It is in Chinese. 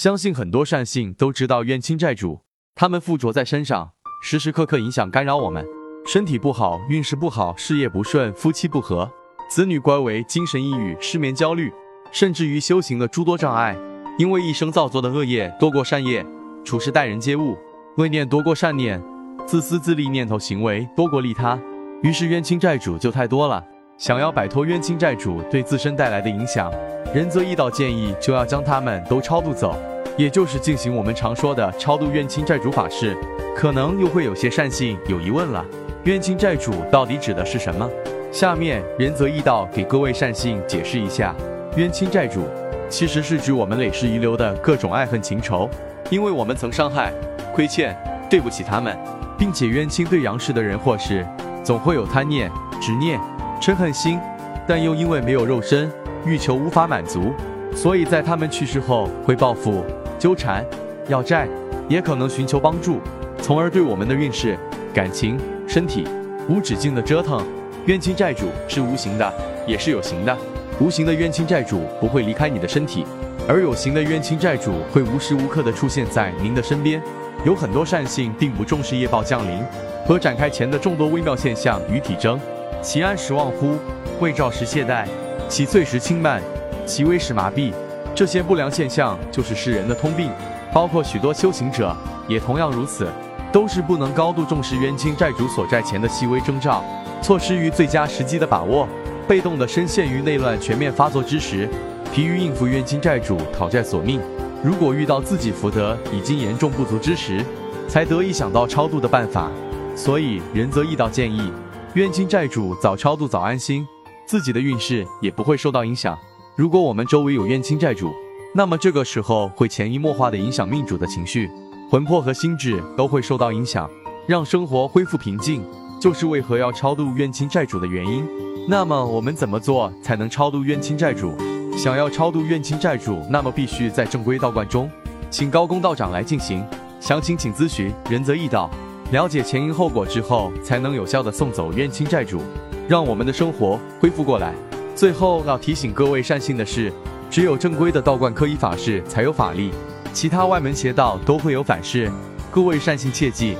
相信很多善信都知道冤亲债主，他们附着在身上，时时刻刻影响干扰我们。身体不好，运势不好，事业不顺，夫妻不和，子女乖违，精神抑郁，失眠焦虑，甚至于修行的诸多障碍。因为一生造作的恶业多过善业，处事待人接物，恶念多过善念，自私自利念头行为多过利他，于是冤亲债主就太多了。想要摆脱冤亲债主对自身带来的影响，仁泽义道建议就要将他们都超度走，也就是进行我们常说的超度冤亲债主法事。可能又会有些善信有疑问了。冤亲债主到底指的是什么？下面仁泽义道给各位善信解释一下：冤亲债主其实是指我们累世遗留的各种爱恨情仇，因为我们曾伤害、亏欠、对不起他们，并且冤亲对阳世的人或事，总会有贪念、执念、嗔恨心，但又因为没有肉身，欲求无法满足，所以在他们去世后会报复、纠缠、要债，也可能寻求帮助，从而对我们的运势、感情。身体无止境的折腾，冤亲债主是无形的，也是有形的。无形的冤亲债主不会离开你的身体，而有形的冤亲债主会无时无刻的出现在您的身边。有很多善信并不重视业报降临和展开前的众多微妙现象与体征，其安时忘乎，未兆时懈怠，其脆时轻慢，其微时麻痹。这些不良现象就是世人的通病，包括许多修行者也同样如此。都是不能高度重视冤亲债主所债前的细微征兆，错失于最佳时机的把握，被动的深陷于内乱全面发作之时，疲于应付冤亲债主讨债索命。如果遇到自己福德已经严重不足之时，才得以想到超度的办法。所以仁则义道建议，冤亲债主早超度早安心，自己的运势也不会受到影响。如果我们周围有冤亲债主，那么这个时候会潜移默化的影响命主的情绪。魂魄和心智都会受到影响，让生活恢复平静，就是为何要超度冤亲债主的原因。那么我们怎么做才能超度冤亲债主？想要超度冤亲债主，那么必须在正规道观中，请高公道长来进行。详情请咨询仁泽义道。了解前因后果之后，才能有效的送走冤亲债主，让我们的生活恢复过来。最后要提醒各位善信的是，只有正规的道观科仪法事才有法力。其他外门邪道都会有反噬，各位善信切记。